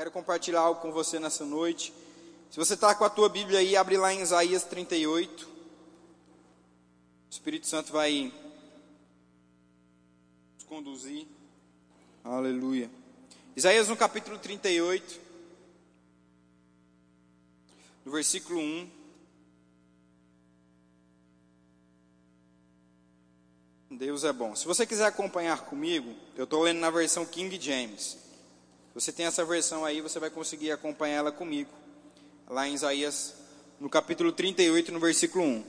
Quero compartilhar algo com você nessa noite. Se você está com a tua Bíblia aí, abre lá em Isaías 38. O Espírito Santo vai nos conduzir. Aleluia. Isaías no capítulo 38, no versículo 1. Deus é bom. Se você quiser acompanhar comigo, eu estou lendo na versão King James. Você tem essa versão aí, você vai conseguir acompanhar ela comigo. Lá em Isaías, no capítulo 38, no versículo 1.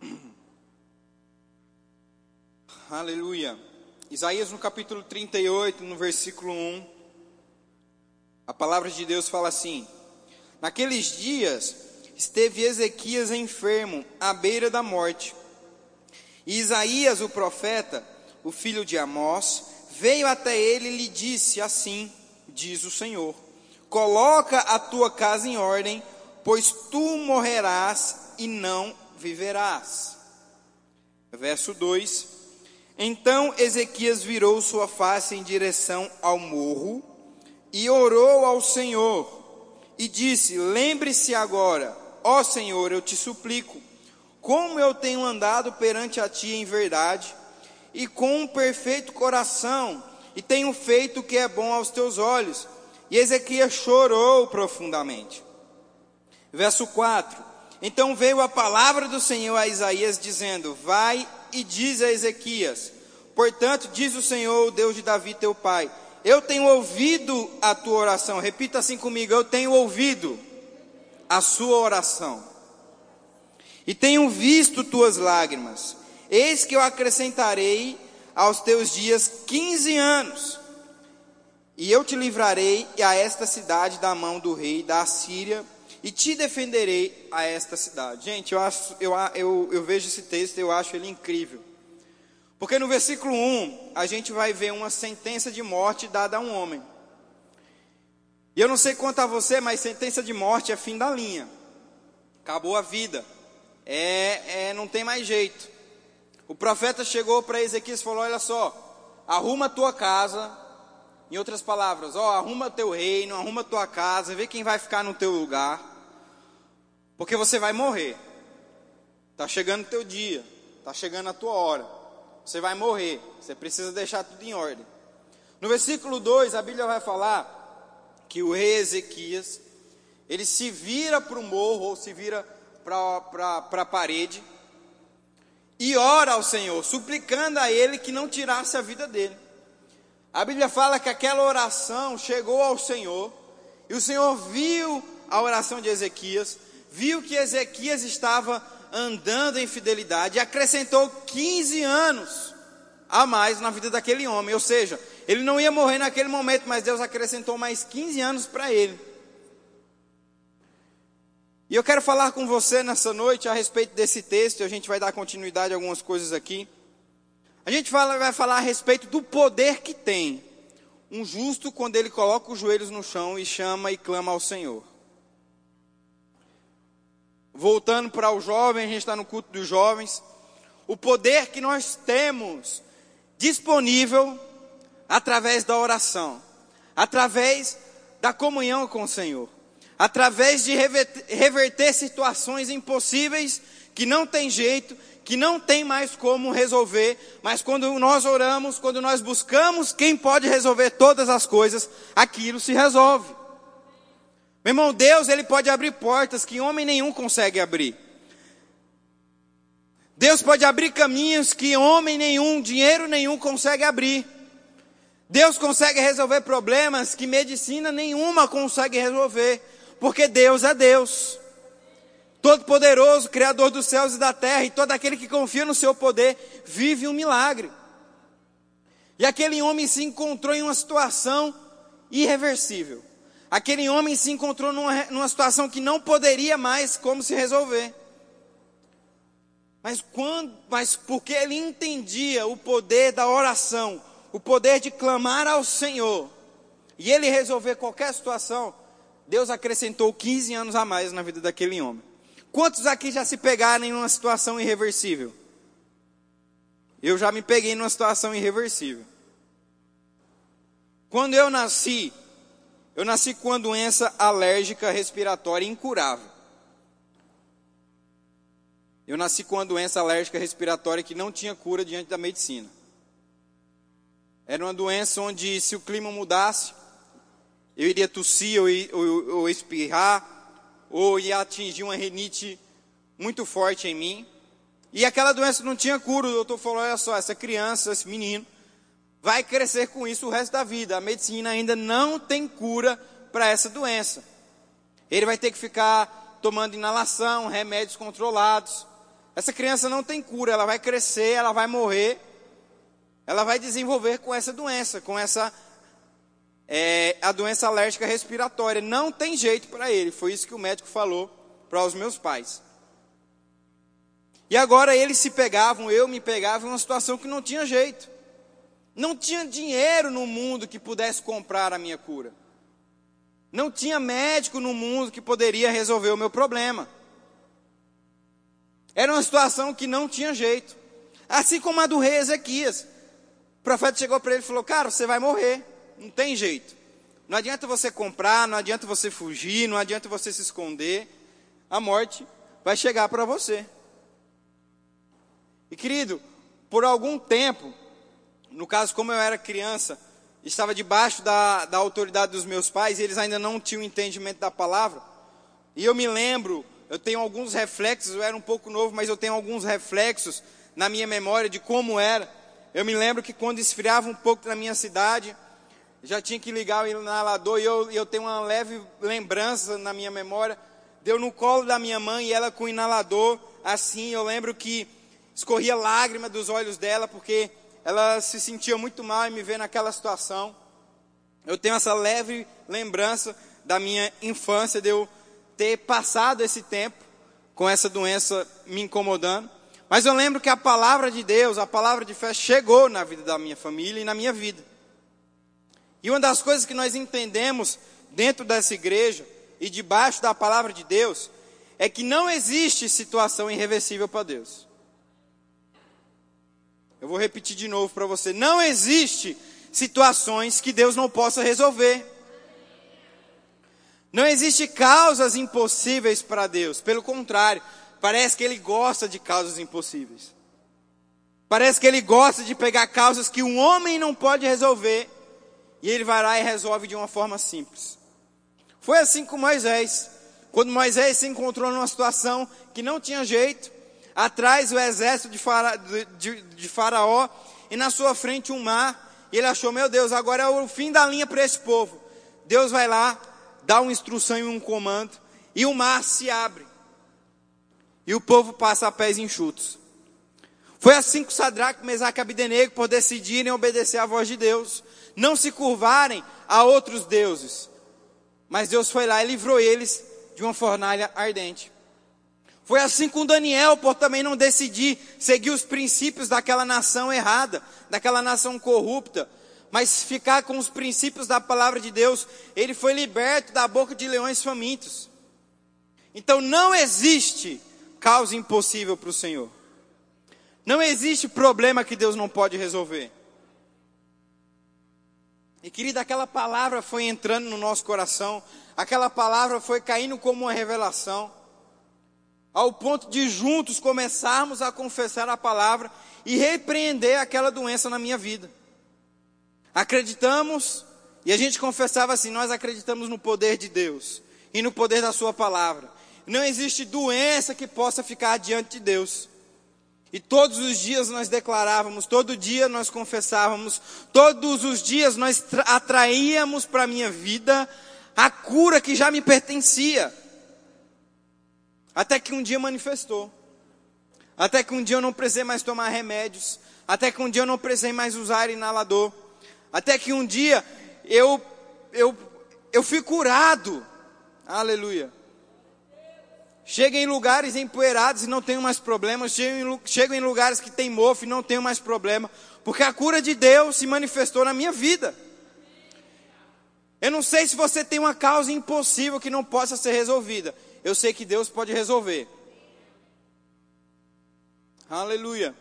Aleluia. Isaías no capítulo 38, no versículo 1. A palavra de Deus fala assim: Naqueles dias esteve Ezequias enfermo, à beira da morte. E Isaías, o profeta, o filho de Amós, veio até ele e lhe disse assim: Diz o Senhor: Coloca a tua casa em ordem, pois tu morrerás e não viverás. Verso 2: Então Ezequias virou sua face em direção ao morro e orou ao Senhor e disse: Lembre-se agora Ó Senhor, eu te suplico, como eu tenho andado perante a ti em verdade e com um perfeito coração, e tenho feito o que é bom aos teus olhos. E Ezequias chorou profundamente. Verso 4: Então veio a palavra do Senhor a Isaías, dizendo: Vai e diz a Ezequias: Portanto, diz o Senhor, o Deus de Davi, teu pai: Eu tenho ouvido a tua oração. Repita assim comigo: Eu tenho ouvido a sua oração. E tenho visto tuas lágrimas. Eis que eu acrescentarei aos teus dias 15 anos. E eu te livrarei a esta cidade da mão do rei da Assíria e te defenderei a esta cidade. Gente, eu, acho, eu, eu, eu vejo esse texto eu acho ele incrível. Porque no versículo 1, a gente vai ver uma sentença de morte dada a um homem. E eu não sei quanto a você, mas sentença de morte é fim da linha. Acabou a vida. É, é não tem mais jeito. O profeta chegou para Ezequias e falou: Olha só, arruma a tua casa. Em outras palavras, ó, arruma teu reino, arruma tua casa, vê quem vai ficar no teu lugar. Porque você vai morrer. Está chegando o teu dia, está chegando a tua hora. Você vai morrer. Você precisa deixar tudo em ordem. No versículo 2, a Bíblia vai falar que o rei Ezequias, ele se vira para o morro, ou se vira para a parede, e ora ao Senhor, suplicando a ele que não tirasse a vida dele. A Bíblia fala que aquela oração chegou ao Senhor, e o Senhor viu a oração de Ezequias, viu que Ezequias estava andando em fidelidade e acrescentou 15 anos a mais na vida daquele homem, ou seja, ele não ia morrer naquele momento, mas Deus acrescentou mais 15 anos para ele. E eu quero falar com você nessa noite a respeito desse texto, a gente vai dar continuidade a algumas coisas aqui. A gente vai falar a respeito do poder que tem um justo quando ele coloca os joelhos no chão e chama e clama ao Senhor. Voltando para o jovem, a gente está no culto dos jovens. O poder que nós temos disponível através da oração, através da comunhão com o Senhor, através de reverter, situações impossíveis que não tem jeito, que não tem mais como resolver, mas quando nós oramos, quando nós buscamos quem pode resolver todas as coisas, aquilo se resolve. Meu irmão, Deus, ele pode abrir portas que homem nenhum consegue abrir. Deus pode abrir caminhos que homem nenhum, dinheiro nenhum consegue abrir. Deus consegue resolver problemas que medicina nenhuma consegue resolver, porque Deus é Deus. Todo-Poderoso, Criador dos céus e da terra, e todo aquele que confia no seu poder vive um milagre. E aquele homem se encontrou em uma situação irreversível. Aquele homem se encontrou numa, numa situação que não poderia mais como se resolver. Mas quando, mas porque ele entendia o poder da oração, o poder de clamar ao Senhor e ele resolver qualquer situação, Deus acrescentou 15 anos a mais na vida daquele homem. Quantos aqui já se pegaram em uma situação irreversível? eu já me peguei numa situação irreversível. Quando eu nasci, eu nasci com uma doença alérgica respiratória incurável. Eu nasci com uma doença alérgica respiratória que não tinha cura diante da medicina. Era uma doença onde, se o clima mudasse, eu iria tossir ou, ou, ou espirrar, ou ia atingir uma renite muito forte em mim. E aquela doença não tinha cura. O doutor falou: olha só, essa criança, esse menino, vai crescer com isso o resto da vida. A medicina ainda não tem cura para essa doença. Ele vai ter que ficar tomando inalação, remédios controlados. Essa criança não tem cura, ela vai crescer, ela vai morrer, ela vai desenvolver com essa doença, com essa é, a doença alérgica respiratória. Não tem jeito para ele. Foi isso que o médico falou para os meus pais. E agora eles se pegavam, eu me pegava em uma situação que não tinha jeito. Não tinha dinheiro no mundo que pudesse comprar a minha cura. Não tinha médico no mundo que poderia resolver o meu problema. Era uma situação que não tinha jeito. Assim como a do rei Ezequias. O profeta chegou para ele e falou: Cara, você vai morrer. Não tem jeito. Não adianta você comprar, não adianta você fugir, não adianta você se esconder. A morte vai chegar para você. E querido, por algum tempo, no caso, como eu era criança, estava debaixo da, da autoridade dos meus pais, e eles ainda não tinham entendimento da palavra. E eu me lembro, eu tenho alguns reflexos, eu era um pouco novo, mas eu tenho alguns reflexos na minha memória de como era. Eu me lembro que quando esfriava um pouco na minha cidade, já tinha que ligar o inalador, e eu, eu tenho uma leve lembrança na minha memória, deu no colo da minha mãe e ela com o inalador, assim, eu lembro que escorria lágrima dos olhos dela, porque ela se sentia muito mal em me ver naquela situação. Eu tenho essa leve lembrança da minha infância, de eu ter passado esse tempo com essa doença me incomodando. Mas eu lembro que a palavra de Deus, a palavra de fé, chegou na vida da minha família e na minha vida. E uma das coisas que nós entendemos dentro dessa igreja e debaixo da palavra de Deus é que não existe situação irreversível para Deus. Eu vou repetir de novo para você: não existe situações que Deus não possa resolver. Não existe causas impossíveis para Deus. Pelo contrário, parece que Ele gosta de causas impossíveis. Parece que Ele gosta de pegar causas que um homem não pode resolver e Ele vai lá e resolve de uma forma simples. Foi assim com Moisés. Quando Moisés se encontrou numa situação que não tinha jeito, atrás o exército de, fara, de, de Faraó, e na sua frente um mar. Ele achou, meu Deus, agora é o fim da linha para esse povo. Deus vai lá, dá uma instrução e um comando, e o mar se abre. E o povo passa a pés enxutos. Foi assim que Sadraque, Mesaque e Abidenego, por decidirem obedecer à voz de Deus, não se curvarem a outros deuses. Mas Deus foi lá e livrou eles de uma fornalha ardente. Foi assim com Daniel, por também não decidir seguir os princípios daquela nação errada, daquela nação corrupta, mas ficar com os princípios da palavra de Deus, ele foi liberto da boca de leões famintos. Então não existe causa impossível para o Senhor. Não existe problema que Deus não pode resolver. E querida, aquela palavra foi entrando no nosso coração, aquela palavra foi caindo como uma revelação ao ponto de juntos começarmos a confessar a palavra e repreender aquela doença na minha vida. Acreditamos, e a gente confessava assim: nós acreditamos no poder de Deus e no poder da Sua palavra. Não existe doença que possa ficar diante de Deus. E todos os dias nós declarávamos, todo dia nós confessávamos, todos os dias nós atraíamos para a minha vida a cura que já me pertencia. Até que um dia manifestou. Até que um dia eu não precisei mais tomar remédios. Até que um dia eu não precisei mais usar inalador. Até que um dia eu, eu, eu fui curado. Aleluia. Chego em lugares empoeirados e não tenho mais problemas. Chego em, chego em lugares que tem mofo e não tenho mais problema. Porque a cura de Deus se manifestou na minha vida. Eu não sei se você tem uma causa impossível que não possa ser resolvida eu sei que Deus pode resolver. Aleluia.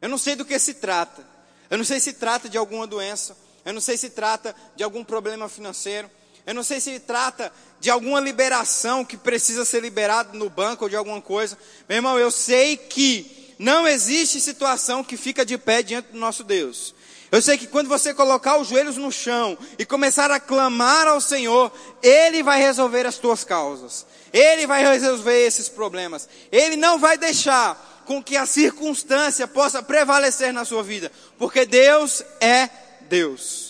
Eu não sei do que se trata. Eu não sei se trata de alguma doença. Eu não sei se trata de algum problema financeiro. Eu não sei se trata de alguma liberação que precisa ser liberado no banco ou de alguma coisa. Meu irmão, eu sei que não existe situação que fica de pé diante do nosso Deus. Eu sei que quando você colocar os joelhos no chão e começar a clamar ao Senhor, Ele vai resolver as tuas causas. Ele vai resolver esses problemas. Ele não vai deixar com que a circunstância possa prevalecer na sua vida, porque Deus é Deus.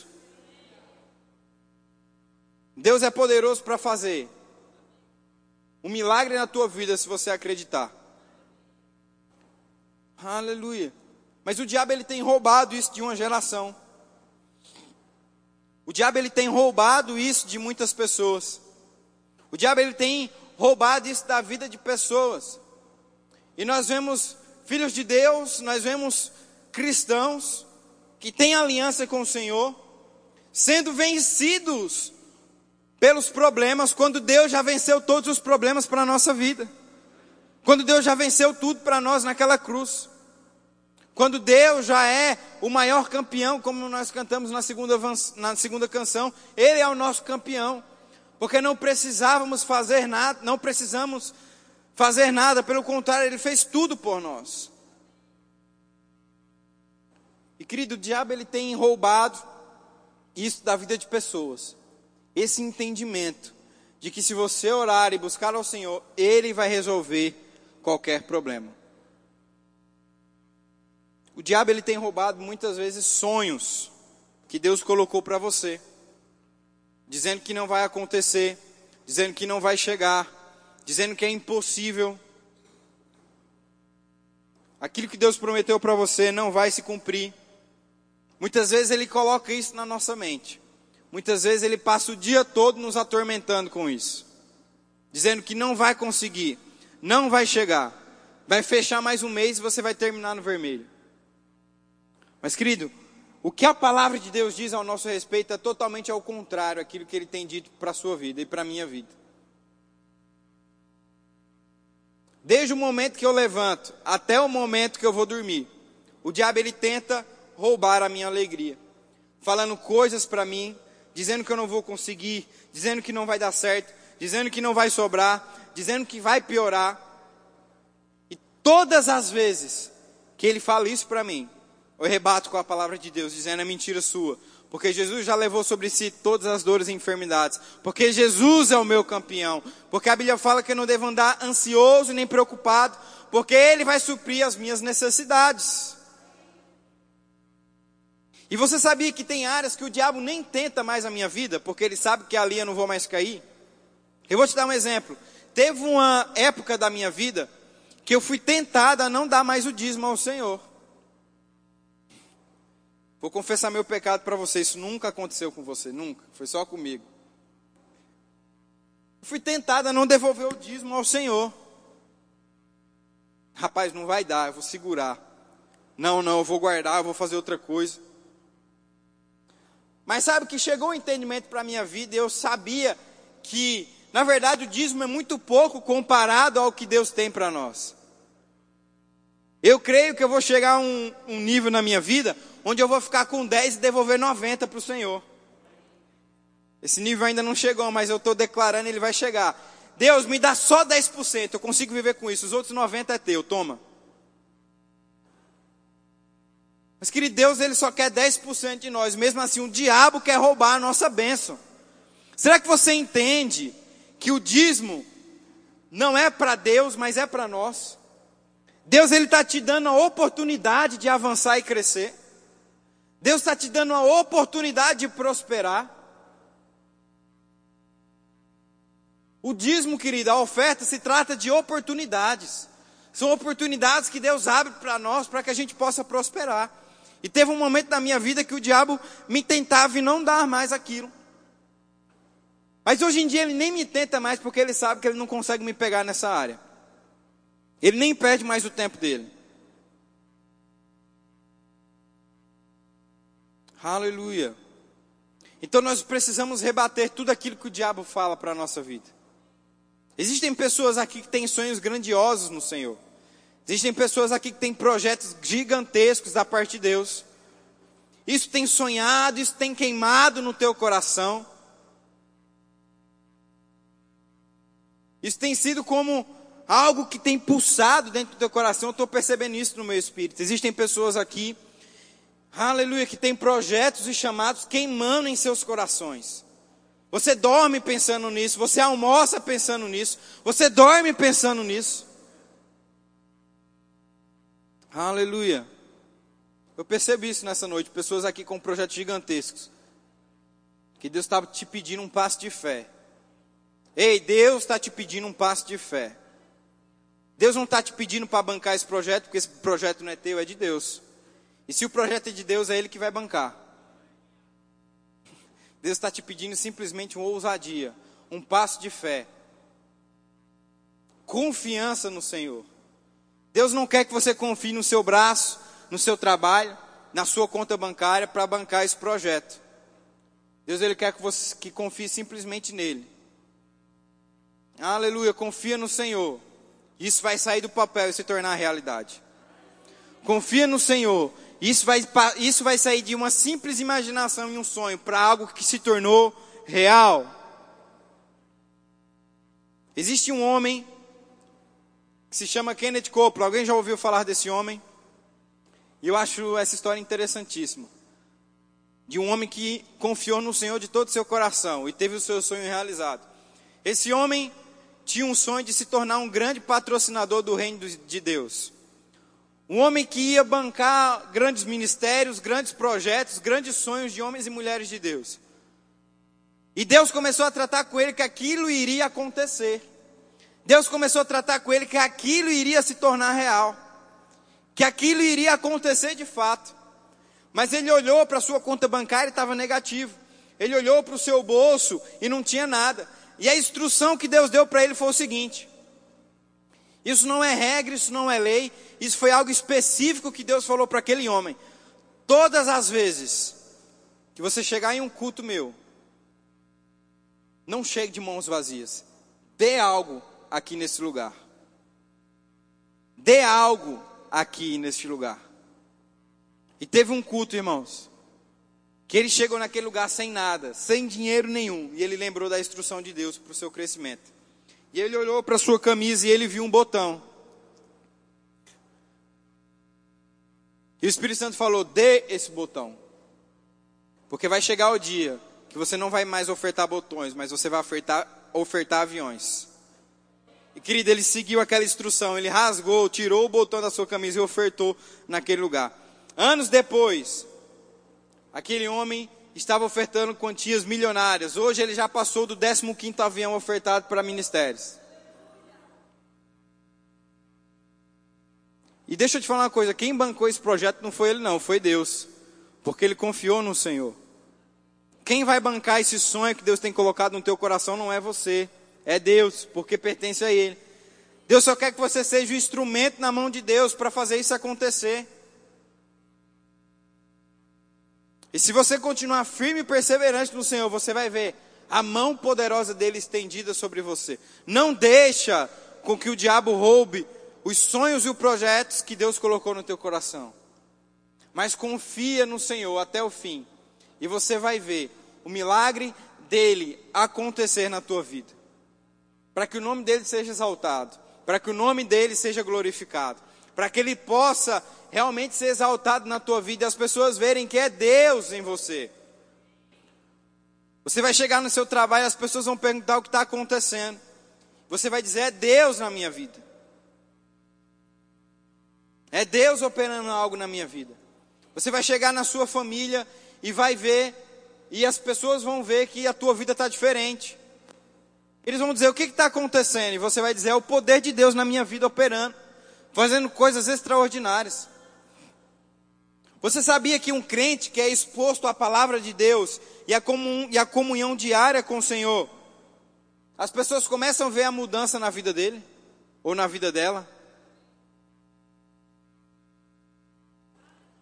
Deus é poderoso para fazer um milagre na tua vida se você acreditar. Aleluia. Mas o diabo ele tem roubado isso de uma geração. O diabo ele tem roubado isso de muitas pessoas. O diabo ele tem roubado isso da vida de pessoas. E nós vemos filhos de Deus, nós vemos cristãos que têm aliança com o Senhor, sendo vencidos pelos problemas, quando Deus já venceu todos os problemas para a nossa vida. Quando Deus já venceu tudo para nós naquela cruz. Quando Deus já é o maior campeão, como nós cantamos na segunda, na segunda canção, Ele é o nosso campeão. Porque não precisávamos fazer nada, não precisamos fazer nada, pelo contrário, Ele fez tudo por nós. E querido, o diabo ele tem roubado isso da vida de pessoas. Esse entendimento de que se você orar e buscar ao Senhor, Ele vai resolver qualquer problema. O diabo ele tem roubado muitas vezes sonhos que Deus colocou para você, dizendo que não vai acontecer, dizendo que não vai chegar, dizendo que é impossível. Aquilo que Deus prometeu para você não vai se cumprir. Muitas vezes ele coloca isso na nossa mente. Muitas vezes ele passa o dia todo nos atormentando com isso, dizendo que não vai conseguir, não vai chegar, vai fechar mais um mês e você vai terminar no vermelho. Mas, querido, o que a palavra de Deus diz ao nosso respeito é totalmente ao contrário aquilo que ele tem dito para a sua vida e para a minha vida. Desde o momento que eu levanto até o momento que eu vou dormir, o diabo ele tenta roubar a minha alegria, falando coisas para mim, dizendo que eu não vou conseguir, dizendo que não vai dar certo, dizendo que não vai sobrar, dizendo que vai piorar. E todas as vezes que ele fala isso para mim, eu rebato com a palavra de Deus, dizendo é mentira sua. Porque Jesus já levou sobre si todas as dores e enfermidades. Porque Jesus é o meu campeão. Porque a Bíblia fala que eu não devo andar ansioso nem preocupado. Porque Ele vai suprir as minhas necessidades. E você sabia que tem áreas que o diabo nem tenta mais a minha vida, porque ele sabe que ali eu não vou mais cair? Eu vou te dar um exemplo. Teve uma época da minha vida que eu fui tentado a não dar mais o dízimo ao Senhor. Vou confessar meu pecado para você. Isso nunca aconteceu com você, nunca. Foi só comigo. Fui tentado a não devolver o dízimo ao Senhor. Rapaz, não vai dar, eu vou segurar. Não, não, eu vou guardar, eu vou fazer outra coisa. Mas sabe que chegou o um entendimento para a minha vida eu sabia que, na verdade, o dízimo é muito pouco comparado ao que Deus tem para nós. Eu creio que eu vou chegar a um, um nível na minha vida onde eu vou ficar com 10 e devolver 90 para o Senhor. Esse nível ainda não chegou, mas eu estou declarando ele vai chegar. Deus, me dá só 10%, eu consigo viver com isso, os outros 90% é teu, toma. Mas querido, Deus ele só quer 10% de nós, mesmo assim o diabo quer roubar a nossa bênção. Será que você entende que o dízimo não é para Deus, mas é para nós? Deus ele está te dando a oportunidade de avançar e crescer. Deus está te dando a oportunidade de prosperar. O dízimo, querido, a oferta se trata de oportunidades. São oportunidades que Deus abre para nós para que a gente possa prosperar. E teve um momento na minha vida que o diabo me tentava e não dar mais aquilo. Mas hoje em dia ele nem me tenta mais porque ele sabe que ele não consegue me pegar nessa área. Ele nem perde mais o tempo dele. Aleluia. Então nós precisamos rebater tudo aquilo que o diabo fala para a nossa vida. Existem pessoas aqui que têm sonhos grandiosos no Senhor. Existem pessoas aqui que têm projetos gigantescos da parte de Deus. Isso tem sonhado, isso tem queimado no teu coração. Isso tem sido como algo que tem pulsado dentro do teu coração. Eu estou percebendo isso no meu espírito. Existem pessoas aqui, aleluia, que têm projetos e chamados queimando em seus corações. Você dorme pensando nisso, você almoça pensando nisso, você dorme pensando nisso. Aleluia. Eu percebi isso nessa noite, pessoas aqui com projetos gigantescos. Que Deus estava te pedindo um passo de fé. Ei, Deus está te pedindo um passo de fé. Deus não está te pedindo para bancar esse projeto, porque esse projeto não é teu, é de Deus. E se o projeto é de Deus, é Ele que vai bancar. Deus está te pedindo simplesmente uma ousadia, um passo de fé, confiança no Senhor. Deus não quer que você confie no seu braço, no seu trabalho, na sua conta bancária para bancar esse projeto. Deus ele quer que você que confie simplesmente nele. Aleluia, confia no Senhor. Isso vai sair do papel e se tornar realidade. Confia no Senhor isso vai, isso vai sair de uma simples imaginação e um sonho para algo que se tornou real. Existe um homem que se chama Kenneth Copeland. Alguém já ouviu falar desse homem? E eu acho essa história interessantíssima. De um homem que confiou no Senhor de todo o seu coração e teve o seu sonho realizado. Esse homem tinha um sonho de se tornar um grande patrocinador do reino de Deus. Um homem que ia bancar grandes ministérios, grandes projetos, grandes sonhos de homens e mulheres de Deus. E Deus começou a tratar com ele que aquilo iria acontecer. Deus começou a tratar com ele que aquilo iria se tornar real. Que aquilo iria acontecer de fato. Mas ele olhou para a sua conta bancária e estava negativo. Ele olhou para o seu bolso e não tinha nada. E a instrução que Deus deu para ele foi o seguinte: isso não é regra, isso não é lei, isso foi algo específico que Deus falou para aquele homem. Todas as vezes que você chegar em um culto meu, não chegue de mãos vazias. Dê algo aqui nesse lugar. Dê algo aqui neste lugar. E teve um culto, irmãos, que ele chegou naquele lugar sem nada, sem dinheiro nenhum, e ele lembrou da instrução de Deus para o seu crescimento. E ele olhou para sua camisa e ele viu um botão. E o Espírito Santo falou: dê esse botão. Porque vai chegar o dia que você não vai mais ofertar botões, mas você vai ofertar, ofertar aviões. E querido, ele seguiu aquela instrução, ele rasgou, tirou o botão da sua camisa e ofertou naquele lugar. Anos depois, aquele homem estava ofertando quantias milionárias. Hoje ele já passou do 15º avião ofertado para ministérios. E deixa eu te falar uma coisa, quem bancou esse projeto não foi ele não, foi Deus. Porque ele confiou no Senhor. Quem vai bancar esse sonho que Deus tem colocado no teu coração não é você, é Deus, porque pertence a ele. Deus só quer que você seja o instrumento na mão de Deus para fazer isso acontecer. E se você continuar firme e perseverante no Senhor, você vai ver a mão poderosa dele estendida sobre você. Não deixa com que o diabo roube os sonhos e os projetos que Deus colocou no teu coração. Mas confia no Senhor até o fim. E você vai ver o milagre dele acontecer na tua vida. Para que o nome dele seja exaltado, para que o nome dele seja glorificado, para que ele possa realmente ser exaltado na tua vida e as pessoas verem que é Deus em você. Você vai chegar no seu trabalho e as pessoas vão perguntar o que está acontecendo. Você vai dizer: é Deus na minha vida. É Deus operando algo na minha vida. Você vai chegar na sua família e vai ver, e as pessoas vão ver que a tua vida está diferente. Eles vão dizer: o que está acontecendo? E você vai dizer: é o poder de Deus na minha vida operando, fazendo coisas extraordinárias. Você sabia que um crente que é exposto à palavra de Deus e à, comun, à comunhão diária com o Senhor, as pessoas começam a ver a mudança na vida dele ou na vida dela?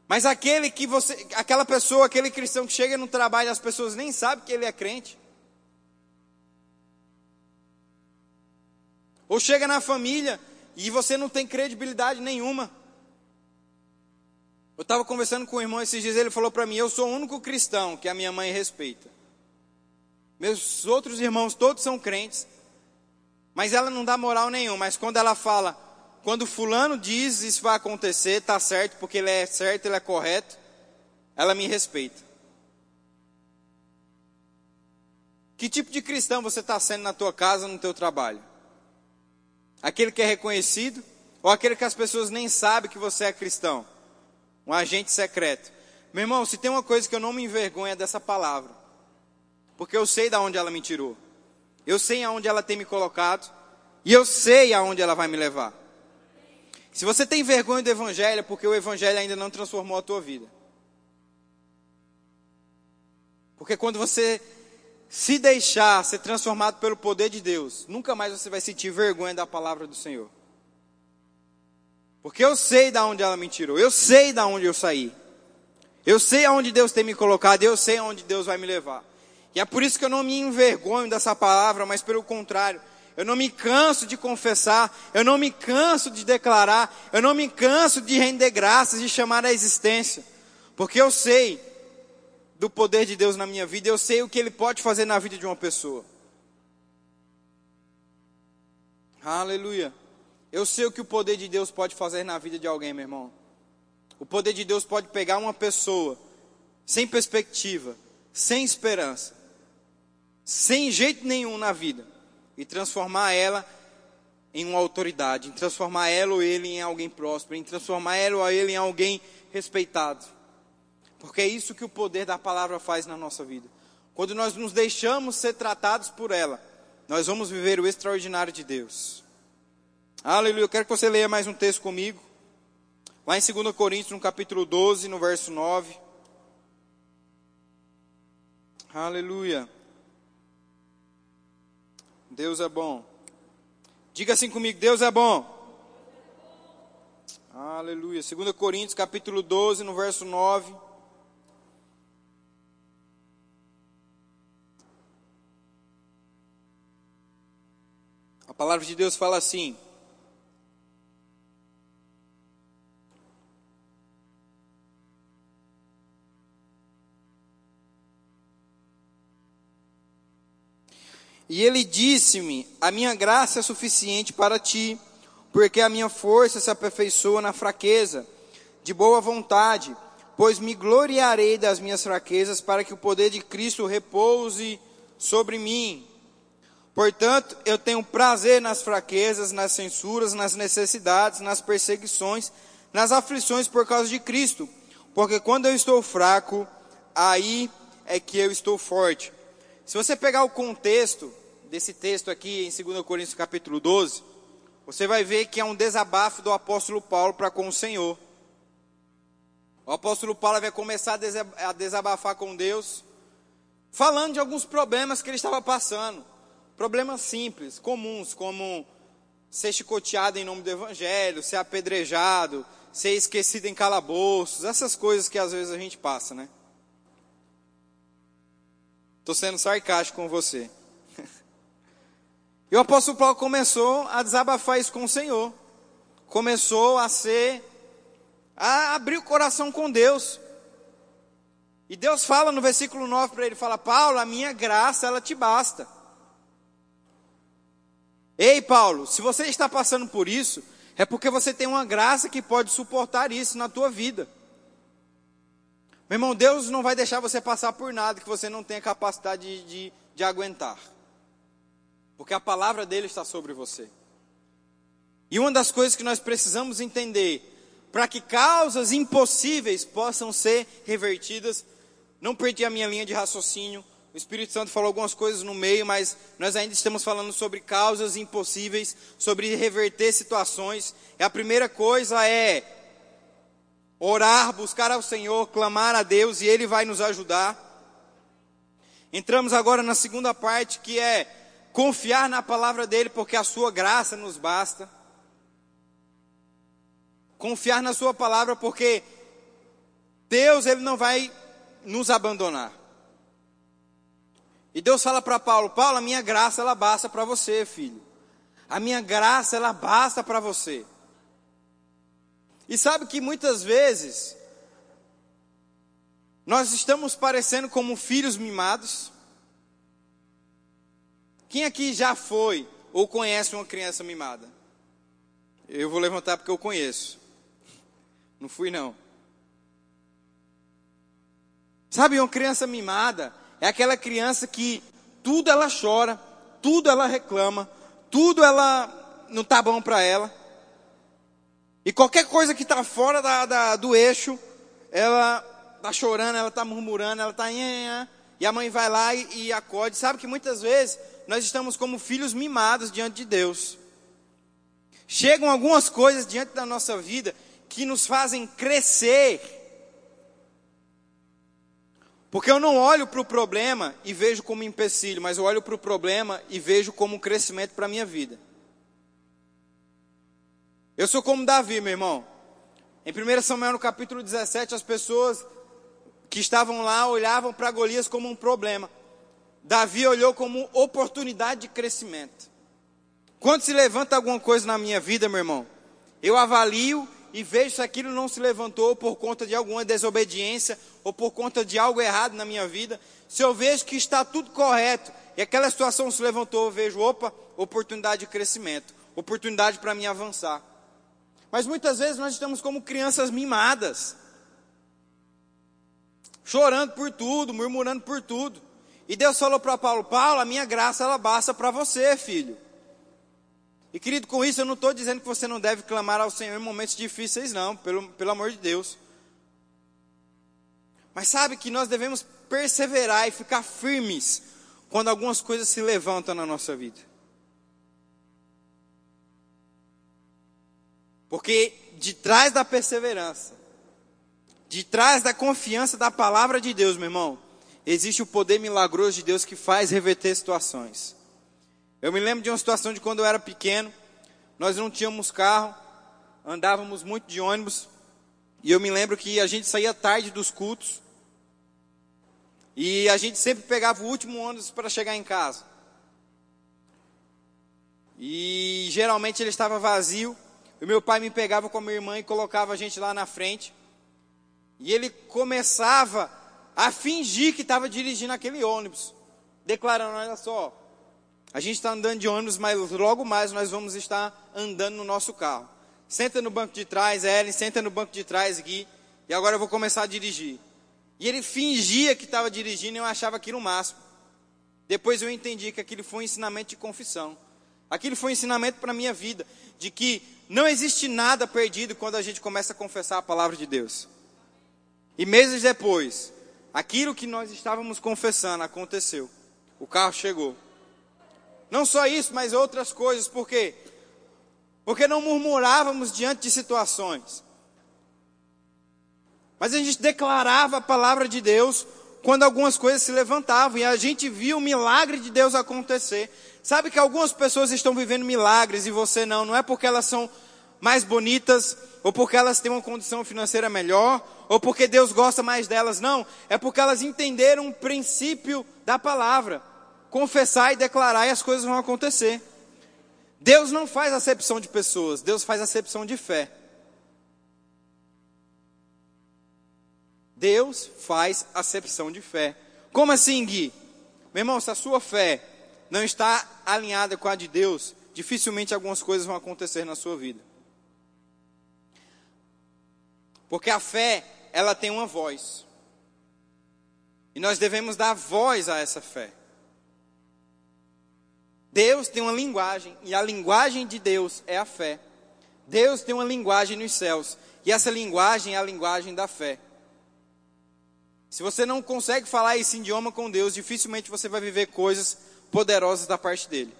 Mas aquele que você, aquela pessoa, aquele cristão que chega no trabalho, as pessoas nem sabem que ele é crente. Ou chega na família e você não tem credibilidade nenhuma. Eu estava conversando com o irmão esses dias, ele falou para mim: Eu sou o único cristão que a minha mãe respeita. Meus outros irmãos todos são crentes, mas ela não dá moral nenhuma. Mas quando ela fala, quando Fulano diz isso vai acontecer, está certo, porque ele é certo, ele é correto, ela me respeita. Que tipo de cristão você está sendo na tua casa, no teu trabalho? Aquele que é reconhecido ou aquele que as pessoas nem sabem que você é cristão? Um agente secreto. Meu irmão, se tem uma coisa que eu não me envergonho é dessa palavra. Porque eu sei de onde ela me tirou. Eu sei aonde ela tem me colocado. E eu sei aonde ela vai me levar. Se você tem vergonha do Evangelho, é porque o Evangelho ainda não transformou a tua vida. Porque quando você se deixar ser transformado pelo poder de Deus, nunca mais você vai sentir vergonha da palavra do Senhor. Porque eu sei de onde ela me tirou, eu sei de onde eu saí. Eu sei aonde Deus tem me colocado, eu sei aonde Deus vai me levar. E é por isso que eu não me envergonho dessa palavra, mas pelo contrário, eu não me canso de confessar, eu não me canso de declarar, eu não me canso de render graças, de chamar a existência, porque eu sei do poder de Deus na minha vida, eu sei o que Ele pode fazer na vida de uma pessoa. Aleluia. Eu sei o que o poder de Deus pode fazer na vida de alguém, meu irmão. O poder de Deus pode pegar uma pessoa sem perspectiva, sem esperança, sem jeito nenhum na vida e transformar ela em uma autoridade, em transformar ela ou ele em alguém próspero, em transformar ela ou ele em alguém respeitado. Porque é isso que o poder da palavra faz na nossa vida. Quando nós nos deixamos ser tratados por ela, nós vamos viver o extraordinário de Deus. Aleluia. Eu quero que você leia mais um texto comigo. Lá em 2 Coríntios, no capítulo 12, no verso 9. Aleluia. Deus é bom. Diga assim comigo: Deus é bom. Aleluia. 2 Coríntios, capítulo 12, no verso 9. Palavra de Deus fala assim: E ele disse-me: A minha graça é suficiente para ti, porque a minha força se aperfeiçoa na fraqueza. De boa vontade, pois me gloriarei das minhas fraquezas, para que o poder de Cristo repouse sobre mim. Portanto, eu tenho prazer nas fraquezas, nas censuras, nas necessidades, nas perseguições, nas aflições por causa de Cristo. Porque quando eu estou fraco, aí é que eu estou forte. Se você pegar o contexto desse texto aqui em 2 Coríntios capítulo 12, você vai ver que é um desabafo do apóstolo Paulo para com o Senhor. O apóstolo Paulo vai começar a desabafar com Deus, falando de alguns problemas que ele estava passando. Problemas simples, comuns, como ser chicoteado em nome do evangelho, ser apedrejado, ser esquecido em calabouços, essas coisas que às vezes a gente passa, né? Estou sendo sarcástico com você. E o apóstolo Paulo começou a desabafar isso com o Senhor. Começou a ser, a abrir o coração com Deus. E Deus fala no versículo 9 para ele, fala, Paulo, a minha graça, ela te basta. Ei, Paulo, se você está passando por isso, é porque você tem uma graça que pode suportar isso na tua vida. Meu irmão, Deus não vai deixar você passar por nada que você não tenha capacidade de, de, de aguentar. Porque a palavra dele está sobre você. E uma das coisas que nós precisamos entender, para que causas impossíveis possam ser revertidas, não perdi a minha linha de raciocínio. O Espírito Santo falou algumas coisas no meio, mas nós ainda estamos falando sobre causas impossíveis, sobre reverter situações. E a primeira coisa é orar, buscar ao Senhor, clamar a Deus e Ele vai nos ajudar. Entramos agora na segunda parte que é confiar na palavra dele, porque a sua graça nos basta. Confiar na sua palavra, porque Deus ele não vai nos abandonar. E Deus fala para Paulo: Paulo, a minha graça ela basta para você, filho. A minha graça, ela basta para você. E sabe que muitas vezes nós estamos parecendo como filhos mimados? Quem aqui já foi ou conhece uma criança mimada? Eu vou levantar porque eu conheço. Não fui não. Sabe, uma criança mimada é aquela criança que tudo ela chora, tudo ela reclama, tudo ela não tá bom para ela. E qualquer coisa que está fora da, da, do eixo, ela está chorando, ela está murmurando, ela está. E a mãe vai lá e, e acode. Sabe que muitas vezes nós estamos como filhos mimados diante de Deus. Chegam algumas coisas diante da nossa vida que nos fazem crescer. Porque eu não olho para o problema e vejo como empecilho, mas eu olho para o problema e vejo como um crescimento para a minha vida. Eu sou como Davi, meu irmão. Em 1 Samuel, no capítulo 17, as pessoas que estavam lá olhavam para Golias como um problema. Davi olhou como oportunidade de crescimento. Quando se levanta alguma coisa na minha vida, meu irmão, eu avalio e vejo se aquilo não se levantou por conta de alguma desobediência ou por conta de algo errado na minha vida. Se eu vejo que está tudo correto e aquela situação se levantou, eu vejo, opa, oportunidade de crescimento, oportunidade para mim avançar. Mas muitas vezes nós estamos como crianças mimadas, chorando por tudo, murmurando por tudo. E Deus falou para Paulo: Paulo, a minha graça ela basta para você, filho. E querido, com isso eu não estou dizendo que você não deve clamar ao Senhor em momentos difíceis, não, pelo, pelo amor de Deus. Mas sabe que nós devemos perseverar e ficar firmes quando algumas coisas se levantam na nossa vida. Porque de trás da perseverança, de trás da confiança da palavra de Deus, meu irmão, existe o poder milagroso de Deus que faz reverter situações. Eu me lembro de uma situação de quando eu era pequeno, nós não tínhamos carro, andávamos muito de ônibus, e eu me lembro que a gente saía tarde dos cultos, e a gente sempre pegava o último ônibus para chegar em casa. E geralmente ele estava vazio, o meu pai me pegava com a minha irmã e colocava a gente lá na frente. E ele começava a fingir que estava dirigindo aquele ônibus, declarando: olha só, a gente está andando de ônibus, mas logo mais nós vamos estar andando no nosso carro. Senta no banco de trás, Ellen, senta no banco de trás, Gui, e agora eu vou começar a dirigir. E ele fingia que estava dirigindo e eu achava aquilo o máximo. Depois eu entendi que aquilo foi um ensinamento de confissão. Aquilo foi um ensinamento para a minha vida, de que não existe nada perdido quando a gente começa a confessar a palavra de Deus. E meses depois, aquilo que nós estávamos confessando aconteceu. O carro chegou. Não só isso, mas outras coisas. Por quê? Porque não murmurávamos diante de situações. Mas a gente declarava a palavra de Deus quando algumas coisas se levantavam e a gente via o milagre de Deus acontecer. Sabe que algumas pessoas estão vivendo milagres e você não, não é porque elas são mais bonitas, ou porque elas têm uma condição financeira melhor, ou porque Deus gosta mais delas, não, é porque elas entenderam o princípio da palavra. Confessar e declarar e as coisas vão acontecer. Deus não faz acepção de pessoas, Deus faz acepção de fé. Deus faz acepção de fé. Como assim, Gui? Meu irmão, se a sua fé não está alinhada com a de Deus, dificilmente algumas coisas vão acontecer na sua vida. Porque a fé, ela tem uma voz. E nós devemos dar voz a essa fé. Deus tem uma linguagem, e a linguagem de Deus é a fé. Deus tem uma linguagem nos céus, e essa linguagem é a linguagem da fé. Se você não consegue falar esse idioma com Deus, dificilmente você vai viver coisas poderosas da parte dele.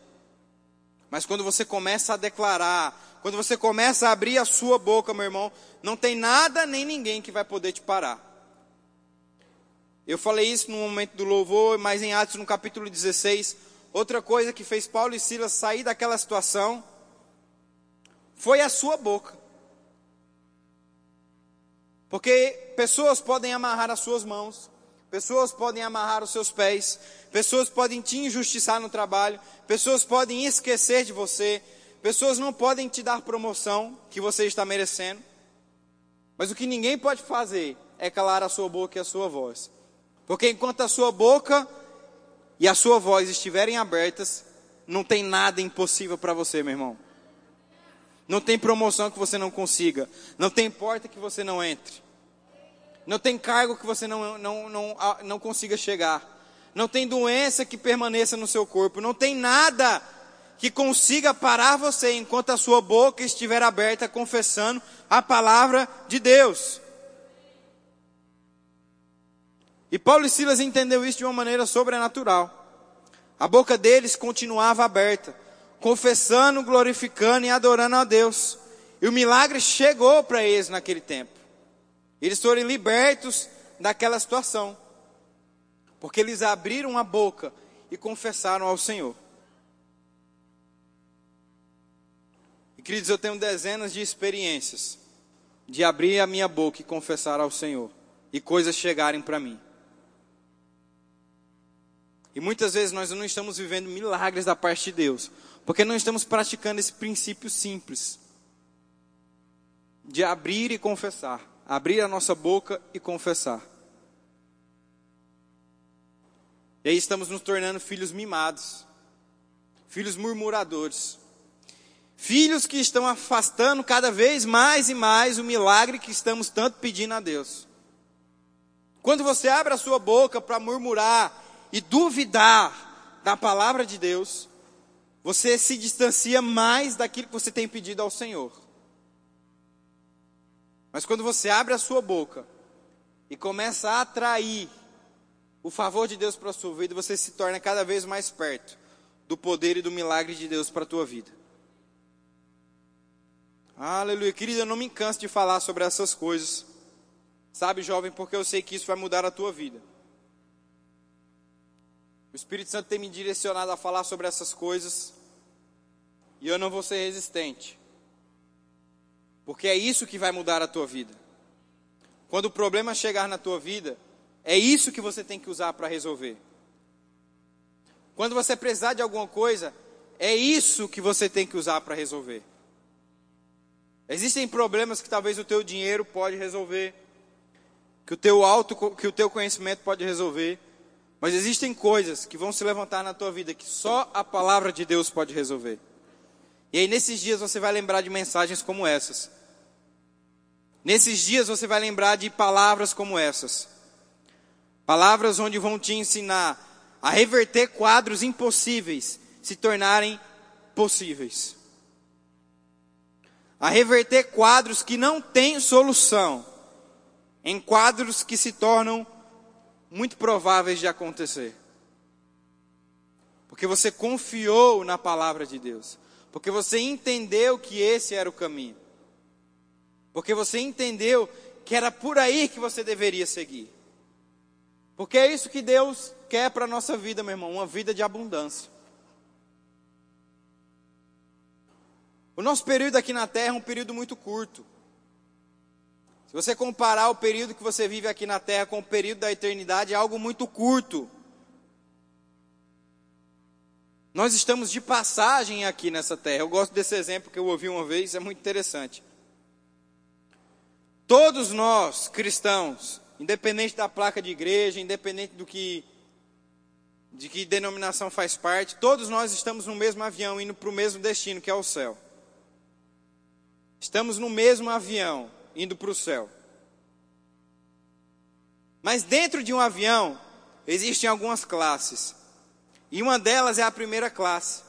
Mas quando você começa a declarar, quando você começa a abrir a sua boca, meu irmão, não tem nada nem ninguém que vai poder te parar. Eu falei isso no momento do louvor, mas em Atos no capítulo 16, outra coisa que fez Paulo e Silas sair daquela situação foi a sua boca. Porque pessoas podem amarrar as suas mãos, pessoas podem amarrar os seus pés, pessoas podem te injustiçar no trabalho, pessoas podem esquecer de você, Pessoas não podem te dar promoção que você está merecendo. Mas o que ninguém pode fazer é calar a sua boca e a sua voz. Porque enquanto a sua boca e a sua voz estiverem abertas, não tem nada impossível para você, meu irmão. Não tem promoção que você não consiga. Não tem porta que você não entre. Não tem cargo que você não, não, não, não consiga chegar. Não tem doença que permaneça no seu corpo. Não tem nada que consiga parar você enquanto a sua boca estiver aberta confessando a palavra de Deus. E Paulo e Silas entendeu isso de uma maneira sobrenatural. A boca deles continuava aberta, confessando, glorificando e adorando a Deus. E o milagre chegou para eles naquele tempo. Eles foram libertos daquela situação, porque eles abriram a boca e confessaram ao Senhor. Queridos, eu tenho dezenas de experiências de abrir a minha boca e confessar ao Senhor e coisas chegarem para mim. E muitas vezes nós não estamos vivendo milagres da parte de Deus, porque não estamos praticando esse princípio simples de abrir e confessar, abrir a nossa boca e confessar. E aí estamos nos tornando filhos mimados, filhos murmuradores. Filhos que estão afastando cada vez mais e mais o milagre que estamos tanto pedindo a Deus. Quando você abre a sua boca para murmurar e duvidar da palavra de Deus, você se distancia mais daquilo que você tem pedido ao Senhor. Mas quando você abre a sua boca e começa a atrair o favor de Deus para a sua vida, você se torna cada vez mais perto do poder e do milagre de Deus para a tua vida. Aleluia. Querida, eu não me canso de falar sobre essas coisas. Sabe, jovem, porque eu sei que isso vai mudar a tua vida. O Espírito Santo tem me direcionado a falar sobre essas coisas. E eu não vou ser resistente. Porque é isso que vai mudar a tua vida. Quando o problema chegar na tua vida, é isso que você tem que usar para resolver. Quando você precisar de alguma coisa, é isso que você tem que usar para resolver. Existem problemas que talvez o teu dinheiro pode resolver, que o teu alto, que o teu conhecimento pode resolver, mas existem coisas que vão se levantar na tua vida que só a palavra de Deus pode resolver. E aí nesses dias você vai lembrar de mensagens como essas. Nesses dias você vai lembrar de palavras como essas. Palavras onde vão te ensinar a reverter quadros impossíveis se tornarem possíveis a reverter quadros que não têm solução em quadros que se tornam muito prováveis de acontecer. Porque você confiou na palavra de Deus. Porque você entendeu que esse era o caminho. Porque você entendeu que era por aí que você deveria seguir. Porque é isso que Deus quer para a nossa vida, meu irmão, uma vida de abundância. O nosso período aqui na Terra é um período muito curto. Se você comparar o período que você vive aqui na Terra com o período da eternidade, é algo muito curto. Nós estamos de passagem aqui nessa terra. Eu gosto desse exemplo que eu ouvi uma vez, é muito interessante. Todos nós, cristãos, independente da placa de igreja, independente do que de que denominação faz parte, todos nós estamos no mesmo avião indo para o mesmo destino, que é o céu. Estamos no mesmo avião, indo para o céu. Mas dentro de um avião, existem algumas classes. E uma delas é a primeira classe.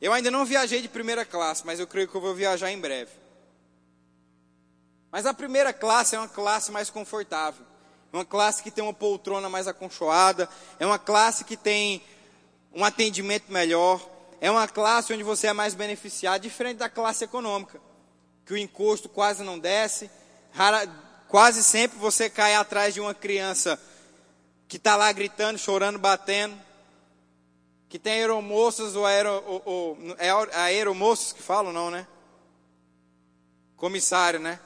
Eu ainda não viajei de primeira classe, mas eu creio que eu vou viajar em breve. Mas a primeira classe é uma classe mais confortável. É uma classe que tem uma poltrona mais aconchoada. É uma classe que tem um atendimento melhor é uma classe onde você é mais beneficiado, diferente da classe econômica, que o encosto quase não desce, rara, quase sempre você cai atrás de uma criança que está lá gritando, chorando, batendo, que tem aeromoças ou, aero, ou, ou é aeromoços que falam, não, né? Comissário, né?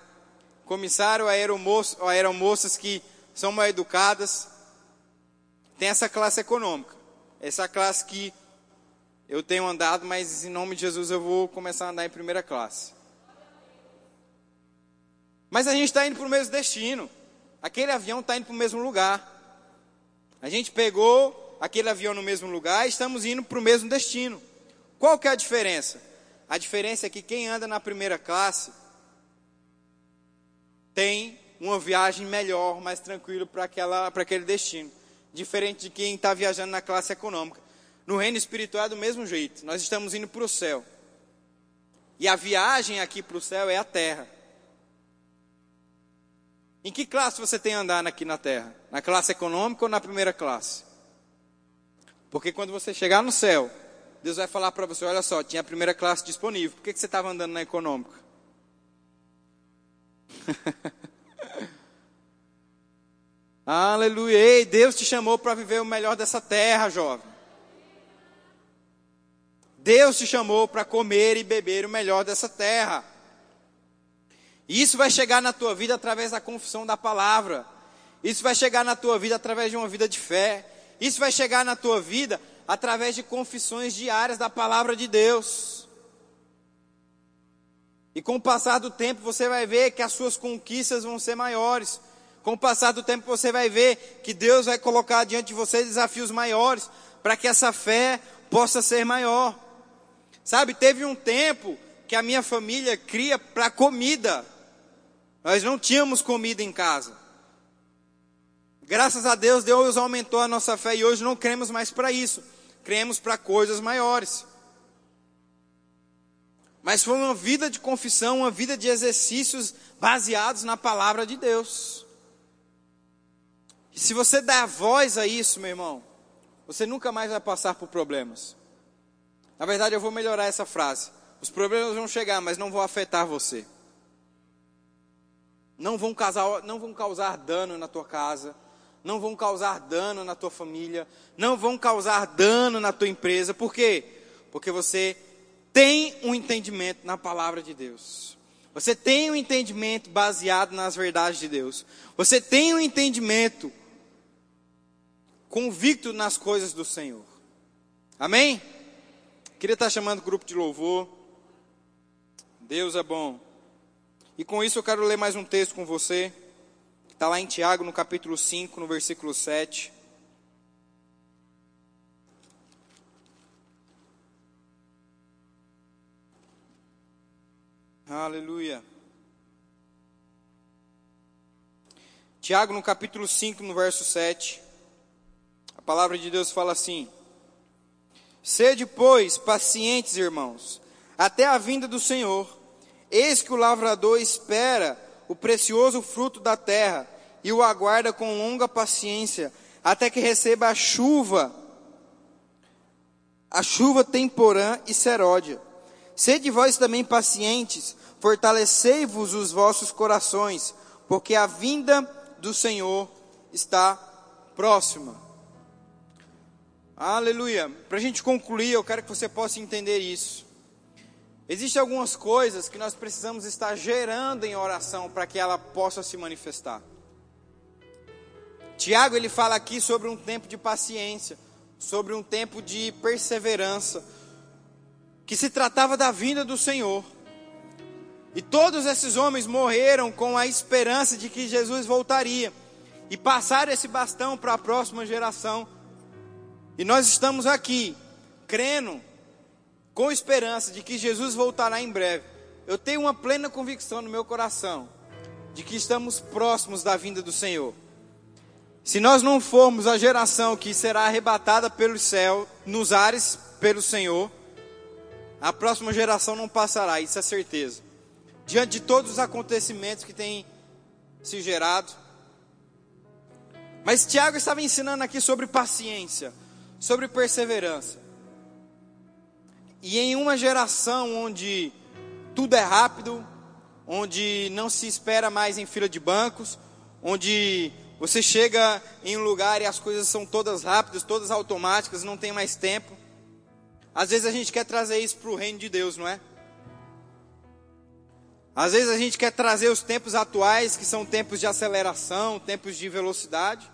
Comissário, aeromoços, ou aeromoças que são mal educadas. Tem essa classe econômica, essa classe que Eu tenho andado, mas em nome de Jesus eu vou começar a andar em primeira classe. Mas a gente está indo para o mesmo destino. Aquele avião está indo para o mesmo lugar. A gente pegou aquele avião no mesmo lugar e estamos indo para o mesmo destino. Qual que é a diferença? A diferença é que quem anda na primeira classe tem uma viagem melhor, mais tranquila para aquele destino. Diferente de quem está viajando na classe econômica. No reino espiritual é do mesmo jeito. Nós estamos indo para o céu. E a viagem aqui para o céu é a terra. Em que classe você tem andado aqui na terra? Na classe econômica ou na primeira classe? Porque quando você chegar no céu, Deus vai falar para você: olha só, tinha a primeira classe disponível, por que, que você estava andando na econômica? Aleluia. Ei, Deus te chamou para viver o melhor dessa terra, jovem. Deus te chamou para comer e beber o melhor dessa terra. E isso vai chegar na tua vida através da confissão da palavra. Isso vai chegar na tua vida através de uma vida de fé. Isso vai chegar na tua vida através de confissões diárias da palavra de Deus. E com o passar do tempo você vai ver que as suas conquistas vão ser maiores. Com o passar do tempo você vai ver que Deus vai colocar diante de você desafios maiores para que essa fé possa ser maior. Sabe, teve um tempo que a minha família cria para comida. Nós não tínhamos comida em casa. Graças a Deus, Deus aumentou a nossa fé e hoje não cremos mais para isso. Cremos para coisas maiores. Mas foi uma vida de confissão, uma vida de exercícios baseados na palavra de Deus. E se você der voz a isso, meu irmão, você nunca mais vai passar por problemas. Na verdade, eu vou melhorar essa frase. Os problemas vão chegar, mas não vão afetar você. Não vão causar, não vão causar dano na tua casa, não vão causar dano na tua família, não vão causar dano na tua empresa. Por quê? Porque você tem um entendimento na palavra de Deus. Você tem um entendimento baseado nas verdades de Deus. Você tem um entendimento convicto nas coisas do Senhor. Amém? Queria estar chamando o grupo de louvor. Deus é bom. E com isso eu quero ler mais um texto com você. Está lá em Tiago, no capítulo 5, no versículo 7. Aleluia. Tiago, no capítulo 5, no verso 7 palavra de Deus fala assim: Sede, pois, pacientes, irmãos, até a vinda do Senhor. Eis que o lavrador espera o precioso fruto da terra e o aguarda com longa paciência, até que receba a chuva, a chuva temporã e seródia. Sede vós também pacientes, fortalecei-vos os vossos corações, porque a vinda do Senhor está próxima. Aleluia. Para a gente concluir, eu quero que você possa entender isso. Existem algumas coisas que nós precisamos estar gerando em oração para que ela possa se manifestar. Tiago ele fala aqui sobre um tempo de paciência, sobre um tempo de perseverança, que se tratava da vinda do Senhor. E todos esses homens morreram com a esperança de que Jesus voltaria e passaram esse bastão para a próxima geração. E nós estamos aqui, crendo, com esperança de que Jesus voltará em breve. Eu tenho uma plena convicção no meu coração de que estamos próximos da vinda do Senhor. Se nós não formos a geração que será arrebatada pelo céu, nos ares pelo Senhor, a próxima geração não passará, isso é certeza. Diante de todos os acontecimentos que têm se gerado. Mas Tiago estava ensinando aqui sobre paciência sobre perseverança. E em uma geração onde tudo é rápido, onde não se espera mais em fila de bancos, onde você chega em um lugar e as coisas são todas rápidas, todas automáticas, não tem mais tempo. Às vezes a gente quer trazer isso para o reino de Deus, não é? Às vezes a gente quer trazer os tempos atuais, que são tempos de aceleração, tempos de velocidade,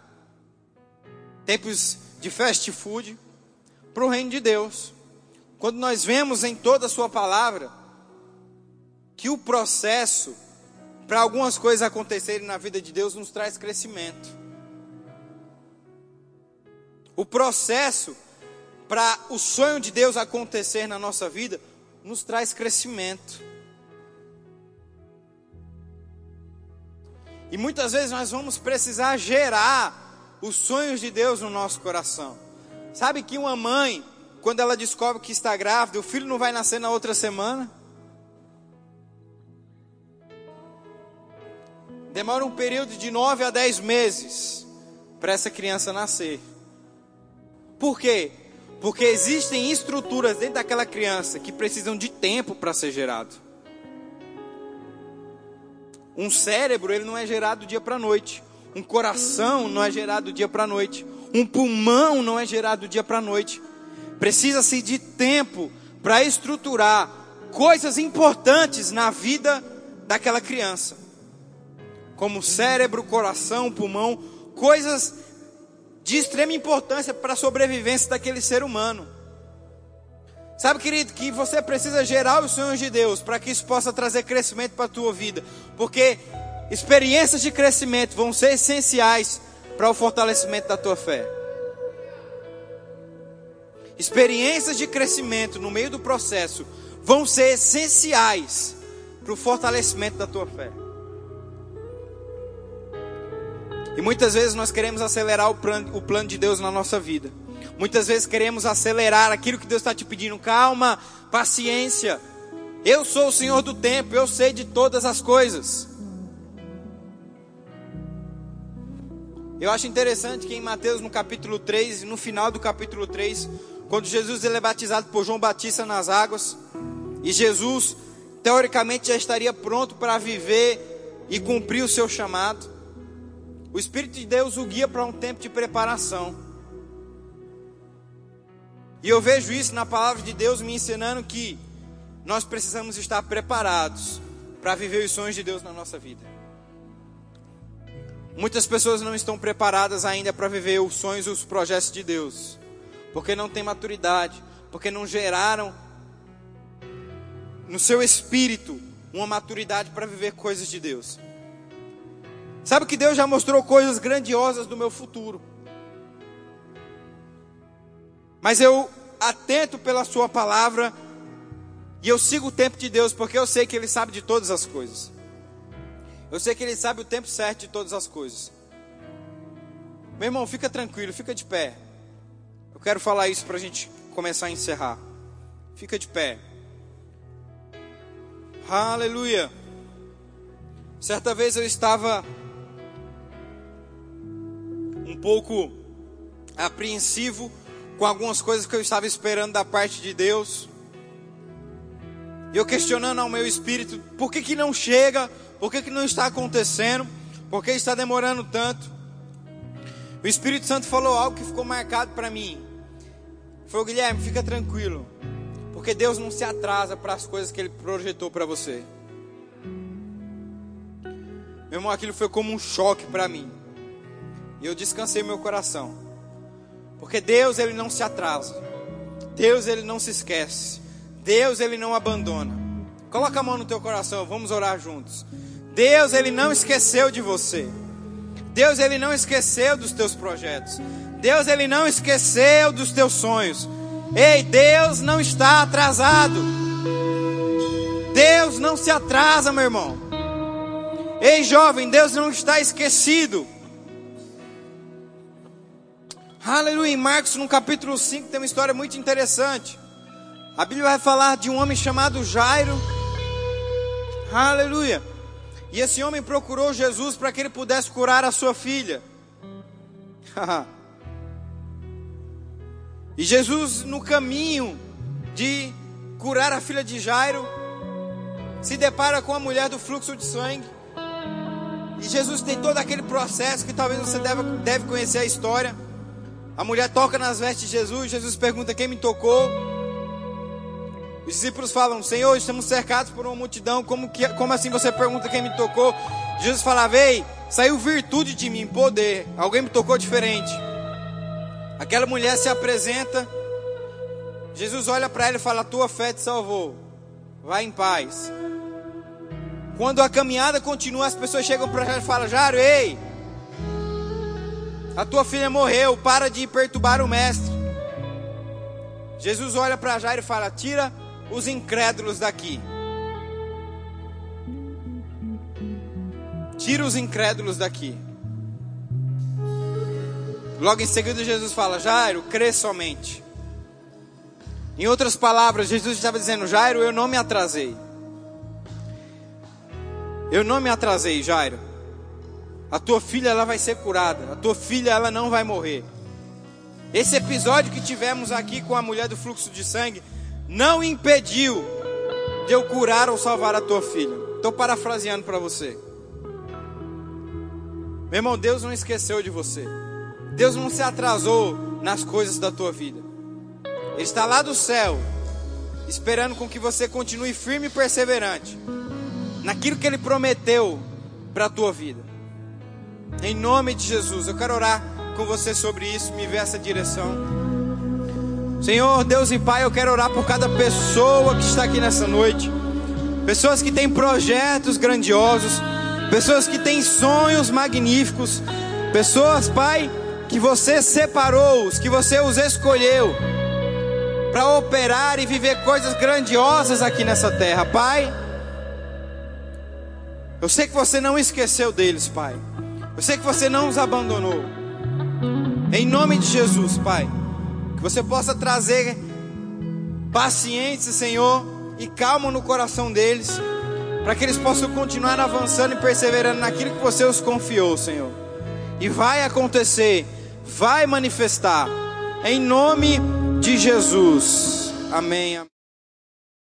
tempos de fast food para o reino de Deus. Quando nós vemos em toda a Sua palavra que o processo para algumas coisas acontecerem na vida de Deus nos traz crescimento. O processo para o sonho de Deus acontecer na nossa vida nos traz crescimento. E muitas vezes nós vamos precisar gerar os sonhos de Deus no nosso coração. Sabe que uma mãe, quando ela descobre que está grávida, o filho não vai nascer na outra semana? Demora um período de nove a dez meses para essa criança nascer. Por quê? Porque existem estruturas dentro daquela criança que precisam de tempo para ser gerado. Um cérebro, ele não é gerado do dia para noite. Um coração não é gerado do dia para noite. Um pulmão não é gerado do dia para noite. Precisa-se de tempo para estruturar coisas importantes na vida daquela criança. Como cérebro, coração, pulmão, coisas de extrema importância para a sobrevivência daquele ser humano. Sabe, querido, que você precisa gerar os sonhos de Deus para que isso possa trazer crescimento para a tua vida, porque experiências de crescimento vão ser essenciais para o fortalecimento da tua fé. Experiências de crescimento no meio do processo vão ser essenciais para o fortalecimento da tua fé. E muitas vezes nós queremos acelerar o plano, o plano de Deus na nossa vida. Muitas vezes queremos acelerar aquilo que Deus está te pedindo. Calma, paciência. Eu sou o Senhor do tempo, eu sei de todas as coisas. Eu acho interessante que em Mateus no capítulo 3, no final do capítulo 3, quando Jesus ele é batizado por João Batista nas águas, e Jesus teoricamente já estaria pronto para viver e cumprir o seu chamado. O Espírito de Deus o guia para um tempo de preparação. E eu vejo isso na palavra de Deus me ensinando que nós precisamos estar preparados para viver os sonhos de Deus na nossa vida. Muitas pessoas não estão preparadas ainda para viver os sonhos e os projetos de Deus, porque não têm maturidade, porque não geraram no seu espírito uma maturidade para viver coisas de Deus. Sabe que Deus já mostrou coisas grandiosas do meu futuro. Mas eu atento pela Sua palavra e eu sigo o tempo de Deus, porque eu sei que Ele sabe de todas as coisas. Eu sei que Ele sabe o tempo certo de todas as coisas. Meu irmão, fica tranquilo, fica de pé. Eu quero falar isso para a gente começar a encerrar. Fica de pé. Aleluia. Certa vez eu estava um pouco apreensivo com algumas coisas que eu estava esperando da parte de Deus. E eu questionando ao meu espírito, por que, que não chega? Por que, que não está acontecendo? Por que está demorando tanto? O Espírito Santo falou algo que ficou marcado para mim. Foi, Guilherme, fica tranquilo. Porque Deus não se atrasa para as coisas que Ele projetou para você. Meu irmão, aquilo foi como um choque para mim. E eu descansei meu coração. Porque Deus ele não se atrasa. Deus ele não se esquece. Deus ele não abandona. Coloca a mão no teu coração, vamos orar juntos. Deus ele não esqueceu de você. Deus ele não esqueceu dos teus projetos. Deus ele não esqueceu dos teus sonhos. Ei, Deus não está atrasado. Deus não se atrasa, meu irmão. Ei, jovem, Deus não está esquecido. Aleluia. Em Marcos, no capítulo 5, tem uma história muito interessante. A Bíblia vai falar de um homem chamado Jairo. Aleluia. E esse homem procurou Jesus para que ele pudesse curar a sua filha. e Jesus, no caminho de curar a filha de Jairo, se depara com a mulher do fluxo de sangue. E Jesus tem todo aquele processo que talvez você deve, deve conhecer a história. A mulher toca nas vestes de Jesus. Jesus pergunta: Quem me tocou? Os discípulos falam: Senhor, estamos cercados por uma multidão. Como, que, como assim você pergunta quem me tocou? Jesus fala: Vei, saiu virtude de mim, poder. Alguém me tocou diferente. Aquela mulher se apresenta. Jesus olha para ela e fala: Tua fé te salvou. Vai em paz. Quando a caminhada continua, as pessoas chegam para Jairo e falam: Jairo, ei, a tua filha morreu, para de perturbar o mestre. Jesus olha para Jairo e fala: Tira os incrédulos daqui. Tira os incrédulos daqui. Logo em seguida, Jesus fala: Jairo, crê somente. Em outras palavras, Jesus estava dizendo: Jairo, eu não me atrasei. Eu não me atrasei, Jairo. A tua filha ela vai ser curada. A tua filha ela não vai morrer. Esse episódio que tivemos aqui com a mulher do fluxo de sangue não impediu de eu curar ou salvar a tua filha. Estou parafraseando para você. Meu irmão, Deus não esqueceu de você. Deus não se atrasou nas coisas da tua vida. Ele está lá do céu, esperando com que você continue firme e perseverante naquilo que ele prometeu para a tua vida. Em nome de Jesus, eu quero orar com você sobre isso, me ver essa direção. Senhor, Deus e Pai, eu quero orar por cada pessoa que está aqui nessa noite. Pessoas que têm projetos grandiosos, pessoas que têm sonhos magníficos, pessoas, Pai, que você separou, que você os escolheu para operar e viver coisas grandiosas aqui nessa terra, Pai. Eu sei que você não esqueceu deles, Pai. Eu sei que você não os abandonou. Em nome de Jesus, Pai, que você possa trazer paciência, Senhor, e calma no coração deles, para que eles possam continuar avançando e perseverando naquilo que você os confiou, Senhor. E vai acontecer vai manifestar. Em nome de Jesus. Amém.